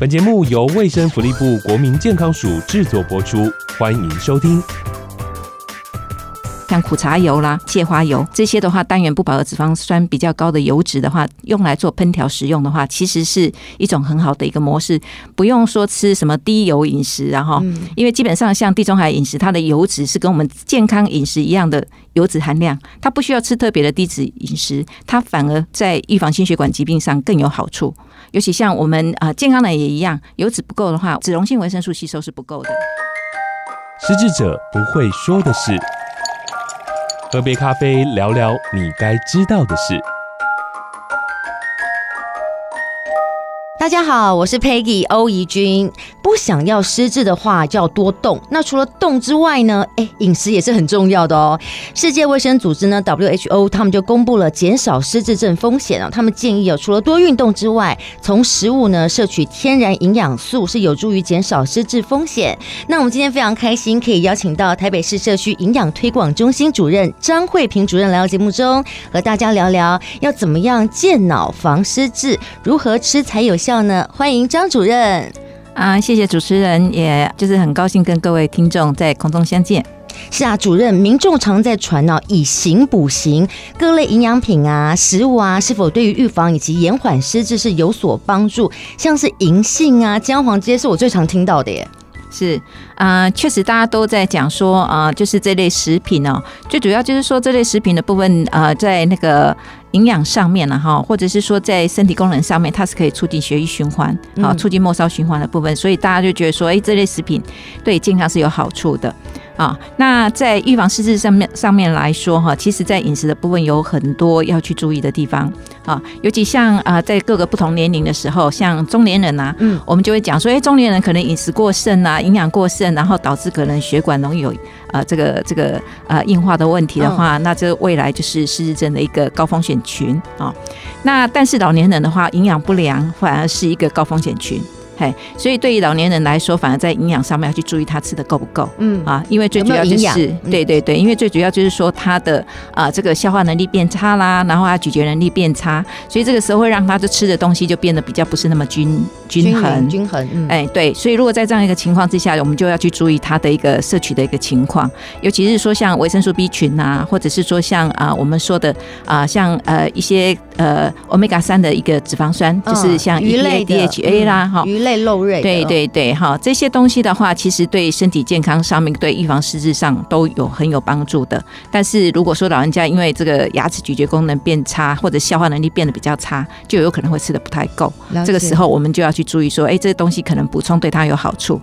本节目由卫生福利部国民健康署制作播出，欢迎收听。像苦茶油啦、芥花油这些的话，单元不饱和脂肪酸比较高的油脂的话，用来做烹调食用的话，其实是一种很好的一个模式，不用说吃什么低油饮食，然后，因为基本上像地中海饮食，它的油脂是跟我们健康饮食一样的油脂含量，它不需要吃特别的低脂饮食，它反而在预防心血管疾病上更有好处。尤其像我们啊健康的也一样，油脂不够的话，脂溶性维生素吸收是不够的。失智者不会说的事。喝杯咖啡，聊聊你该知道的事。大家好，我是 Peggy 欧怡君。不想要失智的话，就要多动。那除了动之外呢？哎，饮食也是很重要的哦。世界卫生组织呢 （WHO） 他们就公布了减少失智症风险啊。他们建议哦，除了多运动之外，从食物呢摄取天然营养素是有助于减少失智风险。那我们今天非常开心，可以邀请到台北市社区营养推广中心主任张慧萍主任来到节目中，和大家聊聊要怎么样健脑防失智，如何吃才有效。呢，欢迎张主任啊！谢谢主持人，也就是很高兴跟各位听众在空中相见。是啊，主任，民众常在传呢，以形补形，各类营养品啊、食物啊，是否对于预防以及延缓失智是有所帮助？像是银杏啊、姜黄这些，是我最常听到的耶。是啊，确实大家都在讲说啊，就是这类食品哦，最主要就是说这类食品的部分啊，在那个。营养上面了，哈，或者是说在身体功能上面，它是可以促进血液循环，啊，促进末梢循环的部分，所以大家就觉得说，哎，这类食品对健康是有好处的，啊，那在预防失智上面上面来说，哈，其实在饮食的部分有很多要去注意的地方，啊，尤其像啊，在各个不同年龄的时候，像中年人呐，嗯，我们就会讲说，哎，中年人可能饮食过剩啊，营养过剩，然后导致可能血管容易有。呃，这个这个呃硬化的问题的话，那这未来就是失智症的一个高风险群啊、哦。那但是老年人的话，营养不良反而是一个高风险群。嘿，所以对于老年人来说，反而在营养上面要去注意他吃的够不够，嗯。啊，因为最主要就是对对对，因为最主要就是说他的啊这个消化能力变差啦，然后他咀嚼能力变差，所以这个时候会让他就吃的东西就变得比较不是那么均均衡。均衡，嗯，哎对，所以如果在这样一个情况之下，我们就要去注意他的一个摄取的一个情况，尤其是说像维生素 B 群啊，或者是说像啊我们说的啊像呃一些呃 Omega 三的一个脂肪酸，就是像 EPA、DHA 啦哈，鱼类。肉类，对对对，哈，这些东西的话，其实对身体健康上面，对预防失智上都有很有帮助的。但是如果说老人家因为这个牙齿咀嚼功能变差，或者消化能力变得比较差，就有可能会吃的不太够。这个时候我们就要去注意说，哎，这些东西可能补充对他有好处。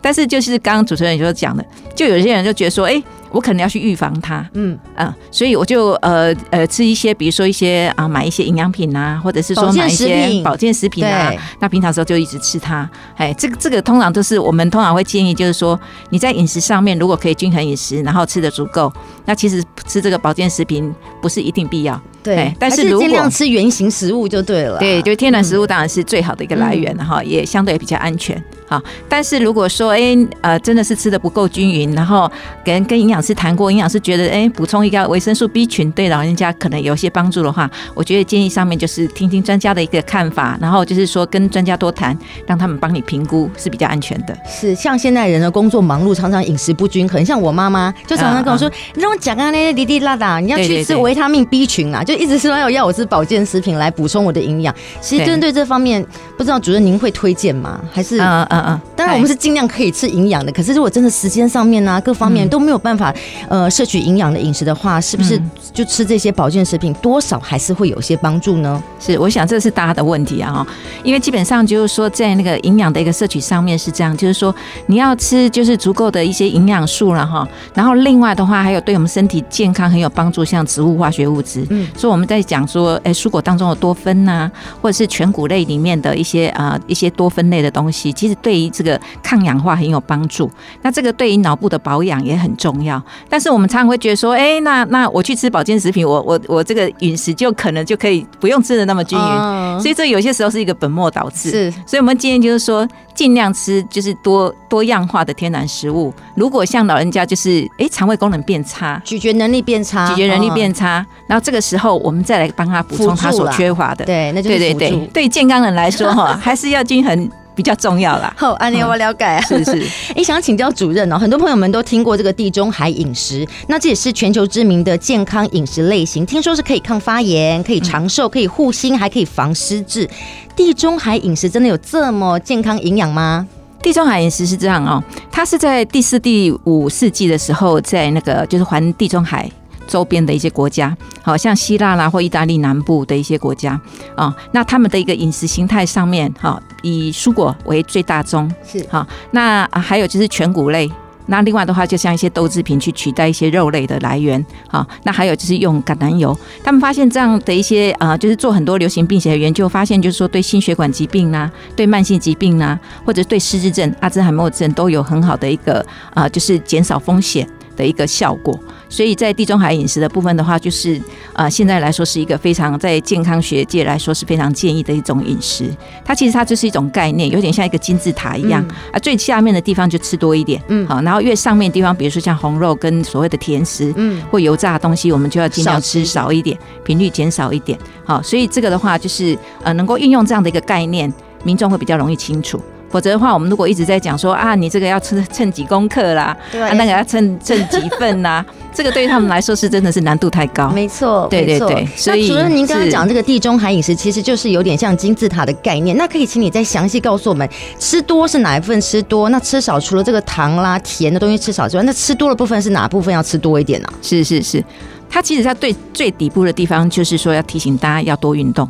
但是就是刚刚主持人就讲的，就有些人就觉得说，哎。我可能要去预防它，嗯啊，所以我就呃呃吃一些，比如说一些啊，买一些营养品啊，或者是说买一些保健食品啊。那平常时候就一直吃它，哎，这个这个通常都是我们通常会建议，就是说你在饮食上面如果可以均衡饮食，然后吃的足够，那其实吃这个保健食品不是一定必要。对，但是如果尽量吃原形食物就对了。对，就天然食物当然是最好的一个来源，哈，也相对比较安全。好，但是如果说，哎，呃，真的是吃的不够均匀，然后跟跟营养师谈过，营养师觉得，哎，补充一个维生素 B 群对老人家可能有些帮助的话，我觉得建议上面就是听听专家的一个看法，然后就是说跟专家多谈，让他们帮你评估是比较安全的。是，像现在人的工作忙碌，常常饮食不均衡，像我妈妈就常常跟我说，你让我讲啊那些滴滴答答，你要去吃维他命 B 群啊，就一直说要要我吃保健食品来补充我的营养。其实针对这方面，不知道主任您会推荐吗？还是嗯嗯嗯，当然我们是尽量可以吃营养的，可是如果真的时间上面呢、啊，各方面都没有办法呃摄取营养的饮食的话，是不是就吃这些保健食品多少还是会有些帮助呢？是，我想这是大家的问题啊，因为基本上就是说在那个营养的一个摄取上面是这样，就是说你要吃就是足够的一些营养素了哈，然后另外的话还有对我们身体健康很有帮助，像植物化学物质，嗯，所以我们在讲说，哎，蔬果当中的多酚呐，或者是全谷类里面的一些啊一些多酚类的东西，其实对于这个。抗氧化很有帮助，那这个对于脑部的保养也很重要。但是我们常常会觉得说，哎、欸，那那我去吃保健食品，我我我这个饮食就可能就可以不用吃的那么均匀，嗯、所以这有些时候是一个本末倒置。是，所以我们今天就是说，尽量吃就是多多样化的天然食物。如果像老人家就是哎肠胃功能变差，咀嚼能力变差，咀嚼能力变差，然后这个时候我们再来帮他补充他所缺乏的。对，那就是对对对，对健康人来说哈，还是要均衡。比较重要啦。好，安妮，我了解啊。是是，哎，想请教主任哦，很多朋友们都听过这个地中海饮食，那这也是全球知名的健康饮食类型，听说是可以抗发炎、可以长寿、可以护心，还可以防失智。地中海饮食真的有这么健康营养吗？地中海饮食是这样哦，它是在第四、第五世纪的时候，在那个就是环地中海。周边的一些国家，好像希腊啦或意大利南部的一些国家啊，那他们的一个饮食形态上面，哈，以蔬果为最大宗，是。哈，那还有就是全谷类，那另外的话，就像一些豆制品去取代一些肉类的来源，哈，那还有就是用橄榄油，他们发现这样的一些啊，就是做很多流行病学的研究，发现就是说对心血管疾病啊，对慢性疾病啊，或者对失智症、阿兹海默症都有很好的一个啊，就是减少风险的一个效果。所以在地中海饮食的部分的话，就是呃，现在来说是一个非常在健康学界来说是非常建议的一种饮食。它其实它就是一种概念，有点像一个金字塔一样啊。最下面的地方就吃多一点，嗯，好，然后越上面的地方，比如说像红肉跟所谓的甜食，嗯，或油炸的东西，我们就要尽量吃少一点，频率减少一点。好，所以这个的话就是呃，能够运用这样的一个概念，民众会比较容易清楚。否则的话，我们如果一直在讲说啊，你这个要称称几公克啦，那个要称称几份呐，这个对于他们来说是真的是难度太高。没错，对对对。所以，那主任您刚刚讲这个地中海饮食，其实就是有点像金字塔的概念。那可以请你再详细告诉我们，吃多是哪一份吃多？那吃少除了这个糖啦、甜的东西吃少之外，那吃多的部分是哪部分要吃多一点呢？是是是，它其实它最最底部的地方就是说要提醒大家要多运动。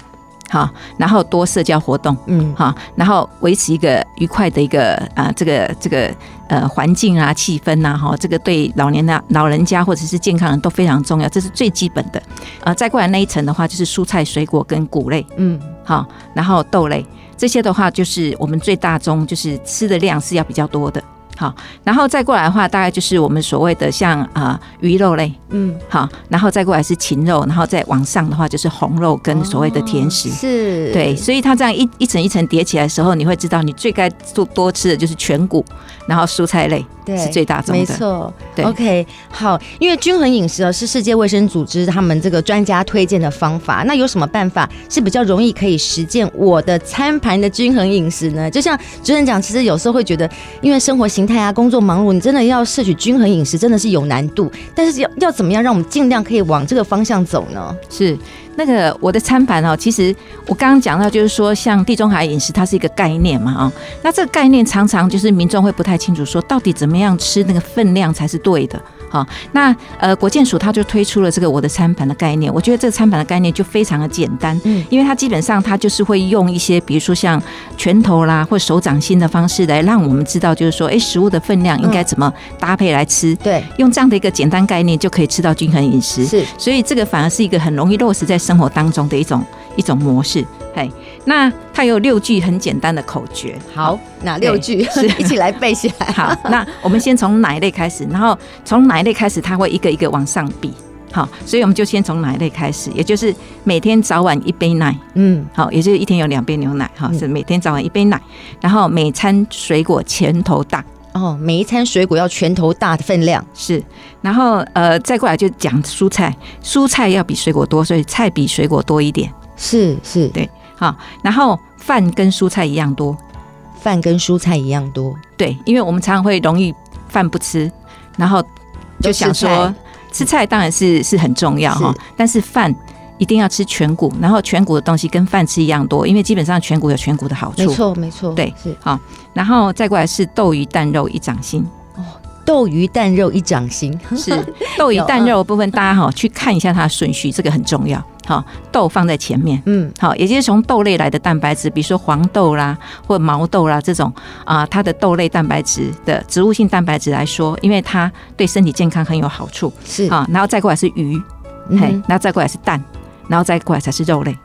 好，然后多社交活动，嗯，好，然后维持一个愉快的一个啊，这个这个呃环境啊、气氛呐，哈，这个对老年的老人家或者是健康人都非常重要，这是最基本的。啊，再过来那一层的话，就是蔬菜、水果跟谷类，嗯，好，然后豆类这些的话，就是我们最大宗，就是吃的量是要比较多的。好，然后再过来的话，大概就是我们所谓的像啊、呃、鱼肉类，嗯，好，然后再过来是禽肉，然后再往上的话就是红肉跟所谓的甜食，哦、是，对，所以它这样一一层一层叠起来的时候，你会知道你最该多多吃的就是全谷，然后蔬菜类。对，是最大宗的，没错。对，OK，好，因为均衡饮食啊是世界卫生组织他们这个专家推荐的方法。那有什么办法是比较容易可以实践我的餐盘的均衡饮食呢？就像主任讲，其实有时候会觉得，因为生活形态啊、工作忙碌，你真的要摄取均衡饮食，真的是有难度。但是要要怎么样让我们尽量可以往这个方向走呢？是。那个我的餐盘哦，其实我刚刚讲到，就是说像地中海饮食，它是一个概念嘛啊。那这个概念常常就是民众会不太清楚，说到底怎么样吃那个分量才是对的。好，那呃，国健署它就推出了这个我的餐盘的概念。我觉得这个餐盘的概念就非常的简单，嗯，因为它基本上它就是会用一些，比如说像拳头啦或手掌心的方式来让我们知道，就是说，哎，食物的分量应该怎么搭配来吃。对，用这样的一个简单概念就可以吃到均衡饮食。是，所以这个反而是一个很容易落实在生活当中的一种一种模式。嘿，那它有六句很简单的口诀。好，哪六句？是一起来背起来。好，那我们先从哪一类开始，然后从哪一类开始，它会一个一个往上比。好，所以我们就先从哪一类开始，也就是每天早晚一杯奶。嗯，好，也就是一天有两杯牛奶。哈，是每天早晚一杯奶，然后每餐水果拳头大。哦，每一餐水果要拳头大的分量。是，然后呃，再过来就讲蔬菜，蔬菜要比水果多，所以菜比水果多一点。是是，对。好，然后饭跟蔬菜一样多，饭跟蔬菜一样多，对，因为我们常常会容易饭不吃，然后就想说吃菜。当然是是很重要哈，但是饭一定要吃全谷，然后全谷的东西跟饭吃一样多，因为基本上全谷有全谷的好处，没错没错，对是。好，然后再过来是豆鱼蛋肉一掌心。哦豆鱼蛋肉一掌心，是豆鱼 蛋肉的部分，大家哈去看一下它的顺序，这个很重要。好，豆放在前面，嗯，好，也就是从豆类来的蛋白质，比如说黄豆啦，或毛豆啦这种啊，它的豆类蛋白质的植物性蛋白质来说，因为它对身体健康很有好处，是。啊，然后再过来是鱼，嘿，然后再过来是蛋，然后再过来才是肉类，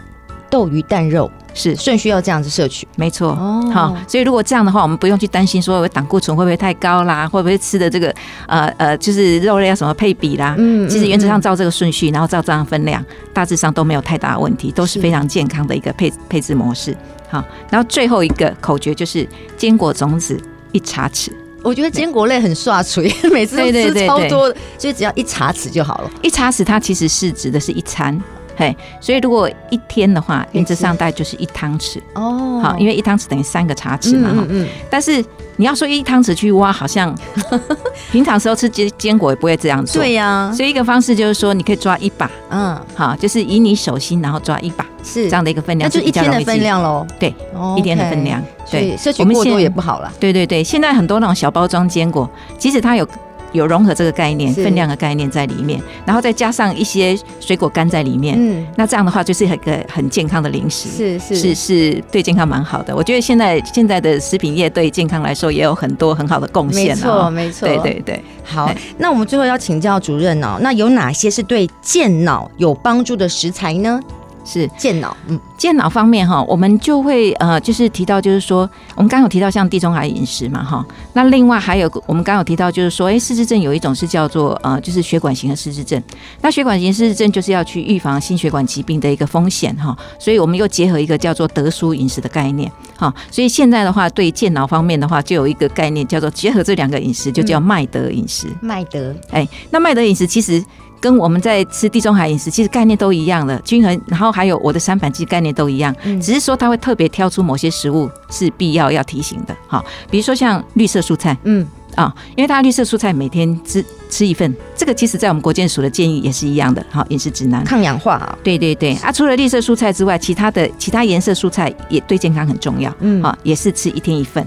豆鱼蛋肉。是顺序要这样子摄取，没错。哦，好，所以如果这样的话，我们不用去担心说胆固醇会不会太高啦，会不会吃的这个呃呃，就是肉类要什么配比啦。嗯，其实原则上照这个顺序，然后照这样分量，大致上都没有太大的问题，都是非常健康的一个配配置模式。好，然后最后一个口诀就是坚果种子一茶匙。我觉得坚果类很刷嘴，每次都吃超多，所以只要一茶匙就好了。一茶匙它其实是指的是一餐。嘿，所以如果一天的话，原则上大概就是一汤匙哦。好，因为一汤匙等于三个茶匙嘛。嗯，嗯，但是你要说一汤匙去挖，好像 平常时候吃坚坚果也不会这样做。对呀、啊。所以一个方式就是说，你可以抓一把。嗯。好，就是以你手心，然后抓一把，是这样的一个分量，那就一天的分量喽。对，一天的分量。对，摄取过多也不好了。对对对，现在很多那种小包装坚果，即使它有。有融合这个概念、分量的概念在里面，然后再加上一些水果干在里面，嗯，那这样的话就是一个很健康的零食，是是是是对健康蛮好的。我觉得现在现在的食品业对健康来说也有很多很好的贡献，没错没错，对对对。好，那我们最后要请教主任哦，那有哪些是对健脑有帮助的食材呢？是健脑，嗯，健脑方面哈，我们就会呃，就是提到，就是说，我们刚刚有提到像地中海饮食嘛哈，那另外还有我们刚刚有提到，就是说，哎，失智症有一种是叫做呃，就是血管型的失智症，那血管型失智症就是要去预防心血管疾病的一个风险哈，所以我们又结合一个叫做德蔬饮食的概念哈，所以现在的话，对健脑方面的话，就有一个概念叫做结合这两个饮食，就叫麦德饮食。麦德，哎，那麦德饮食其实。跟我们在吃地中海饮食其实概念都一样的，均衡，然后还有我的三板其实概念都一样，只是说它会特别挑出某些食物是必要要提醒的，哈，比如说像绿色蔬菜，嗯。啊，因为它绿色蔬菜每天吃吃一份，这个其实在我们国健署的建议也是一样的，好，饮食指南，抗氧化啊，对对对，啊，除了绿色蔬菜之外，其他的其他颜色蔬菜也对健康很重要，嗯，啊，也是吃一天一份，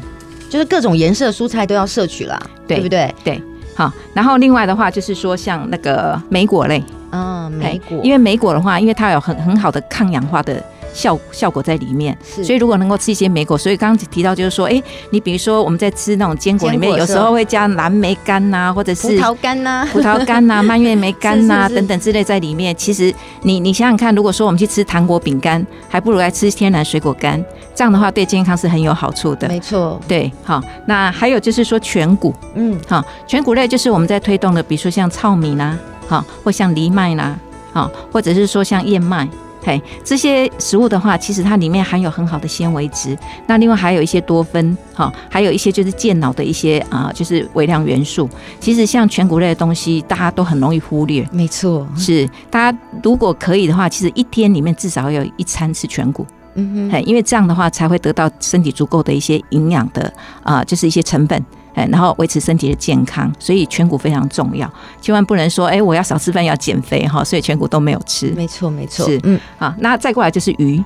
就是各种颜色蔬菜都要摄取啦，对不对？对。好，然后另外的话就是说，像那个莓果类，嗯，莓果，因为莓果的话，因为它有很很好的抗氧化的效效果在里面，所以如果能够吃一些莓果，所以刚刚提到就是说，哎，你比如说我们在吃那种坚果里面，有时候会加蓝莓干呐，或者是葡萄干呐，葡萄干呐，蔓越莓干呐等等之类在里面。其实你你想想看，如果说我们去吃糖果饼干，还不如来吃天然水果干。这样的话对健康是很有好处的，没错。对，好，那还有就是说全谷，嗯，好，全谷类就是我们在推动的，比如说像糙米啦，好，或像藜麦啦，好，或者是说像燕麦，嘿，这些食物的话，其实它里面含有很好的纤维质。那另外还有一些多酚，哈，还有一些就是健脑的一些啊，就是微量元素。其实像全谷类的东西，大家都很容易忽略，没错。是，大家如果可以的话，其实一天里面至少要有一餐吃全谷。嗯哼，因为这样的话才会得到身体足够的一些营养的啊，就是一些成分，哎，然后维持身体的健康，所以全骨非常重要，千万不能说哎，我要少吃饭要减肥哈，所以全骨都没有吃。没错，没错，是，嗯，好，那再过来就是鱼。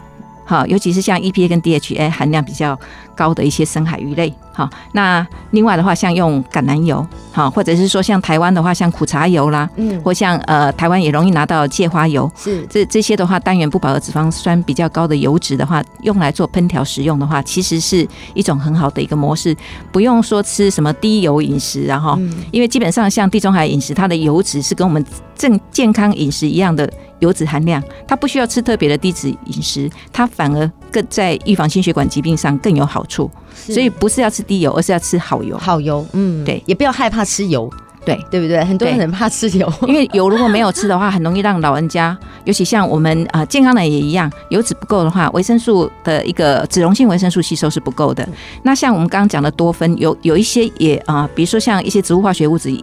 好，尤其是像 EPA 跟 DHA 含量比较高的一些深海鱼类。好，那另外的话，像用橄榄油，好，或者是说像台湾的话，像苦茶油啦，嗯，或像呃台湾也容易拿到芥花油，是这这些的话，单元不饱和脂肪酸比较高的油脂的话，用来做烹调食用的话，其实是一种很好的一个模式，不用说吃什么低油饮食，然后，因为基本上像地中海饮食，它的油脂是跟我们正健康饮食一样的。油脂含量，它不需要吃特别的低脂饮食，它反而更在预防心血管疾病上更有好处。所以不是要吃低油，而是要吃好油。好油，嗯，对，也不要害怕吃油。对对不对？很多人很怕吃油，因为油如果没有吃的话，很容易让老人家，尤其像我们啊、呃、健康的人也一样，油脂不够的话，维生素的一个脂溶性维生素吸收是不够的。那像我们刚刚讲的多酚，有有一些也啊、呃，比如说像一些植物化学物质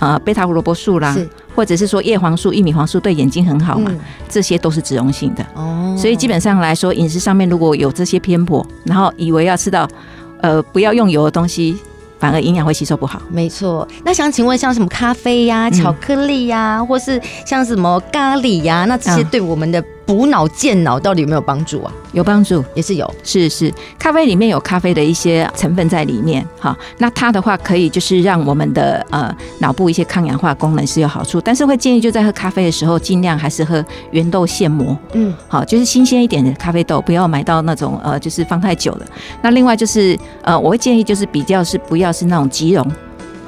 啊，贝塔胡萝卜素啦，或者是说叶黄素、玉米黄素对眼睛很好嘛，这些都是脂溶性的。哦，所以基本上来说，饮食上面如果有这些偏颇，然后以为要吃到呃不要用油的东西。反而营养会吸收不好。没错，那想请问，像什么咖啡呀、啊、巧克力呀、或是像什么咖喱呀、啊，那这些对我们的补脑健脑到底有没有帮助啊？有帮助，也是有，是是，咖啡里面有咖啡的一些成分在里面，哈，那它的话可以就是让我们的呃脑部一些抗氧化功能是有好处，但是会建议就在喝咖啡的时候尽量还是喝原豆现磨，嗯，好，就是新鲜一点的咖啡豆，不要买到那种呃就是放太久了。那另外就是呃我会建议就是比较是不要是那种即溶。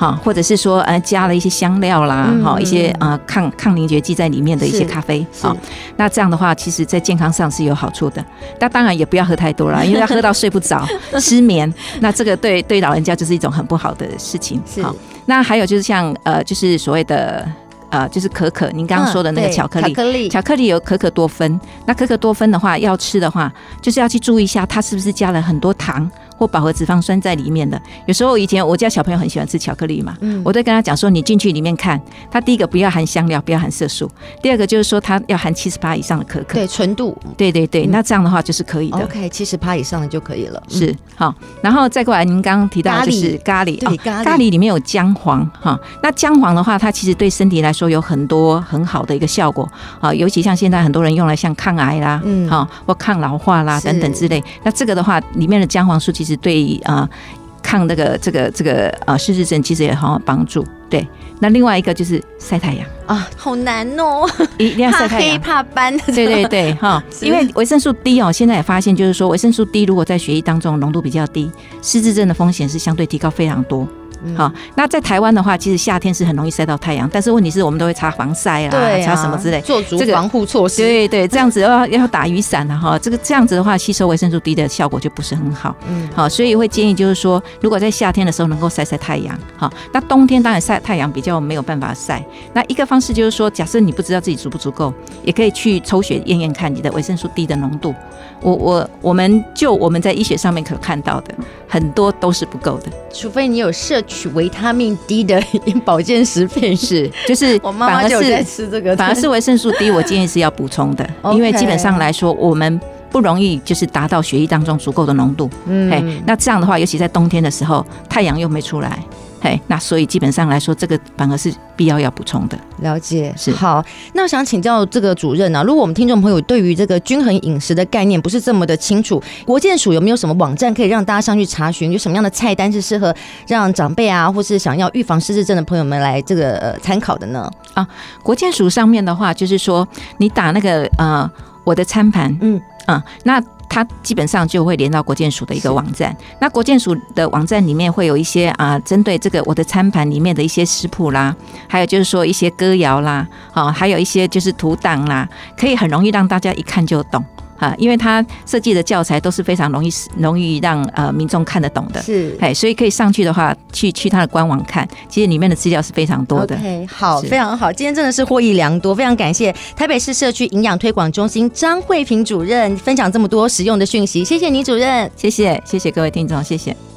哈，或者是说，呃，加了一些香料啦，哈、嗯，一些呃抗抗凝结剂在里面的一些咖啡，好，那这样的话，其实在健康上是有好处的。那当然也不要喝太多了，因为要喝到睡不着、失眠，那这个对对老人家就是一种很不好的事情。好，那还有就是像呃，就是所谓的呃，就是可可，您刚刚说的那个巧克力，巧克力，巧克力有可可多酚。那可可多酚的话，要吃的话，就是要去注意一下，它是不是加了很多糖。或饱和脂肪酸在里面的。有时候以前我家小朋友很喜欢吃巧克力嘛，嗯，我都跟他讲说，你进去里面看，它第一个不要含香料，不要含色素，第二个就是说它要含七十趴以上的可可，对，纯度，对对对，嗯那这样的话就是可以的。OK，七十趴以上的就可以了。嗯是好，然后再过来，您刚刚提到的就是咖喱，对咖喱，咖喱里面有姜黄哈，那姜黄的话，它其实对身体来说有很多很好的一个效果啊，尤其像现在很多人用来像抗癌啦，嗯，好或抗老化啦等等之类。那这个的话，里面的姜黄素其实对啊抗那个这个这个啊失智症其实也很好帮助。对，那另外一个就是晒太阳啊，好难哦，一定要晒太阳，怕黑怕斑。对对对哈，因为维生素 D 哦，现在也发现就是说维生素 D 如果在血液当中浓度比较低，失智症的风险是相对提高非常多。好，那在台湾的话，其实夏天是很容易晒到太阳，但是问题是我们都会擦防晒啦，擦什么之类，做足防护措施。对对，这样子要要打雨伞了哈，这个这样子的话，吸收维生素 D 的效果就不是很好。嗯，好，所以会建议就是说，如果在夏天的时候能够晒晒太阳，好，那冬天当然晒太阳比较没有办法晒。那一个方式就是说，假设你不知道自己足不足够，也可以去抽血验验看你的维生素 D 的浓度。我我我们就我们在医学上面可看到的很多都是不够的，除非你有摄取维他命 D 的保健食品，是就是 我妈妈就在吃这个，反而是维生素 D，我建议是要补充的，因为基本上来说我们不容易就是达到血液当中足够的浓度，嗯，那这样的话，尤其在冬天的时候，太阳又没出来。嘿，那所以基本上来说，这个反而是必要要补充的。了解是好。那我想请教这个主任啊，如果我们听众朋友对于这个均衡饮食的概念不是这么的清楚，国健署有没有什么网站可以让大家上去查询？有什么样的菜单是适合让长辈啊，或是想要预防失智症的朋友们来这个呃参考的呢？啊，国健署上面的话，就是说你打那个呃我的餐盘，嗯啊，那。它基本上就会连到国建署的一个网站。那国建署的网站里面会有一些啊，针对这个我的餐盘里面的一些食谱啦，还有就是说一些歌谣啦，啊，还有一些就是图档啦，可以很容易让大家一看就懂。啊，因为它设计的教材都是非常容易容易让呃民众看得懂的，是，哎，所以可以上去的话，去去它的官网看，其实里面的资料是非常多的。OK，好，非常好，今天真的是获益良多，非常感谢台北市社区营养推广中心张慧萍主任分享这么多实用的讯息，谢谢倪主任，谢谢谢谢各位听众，谢谢。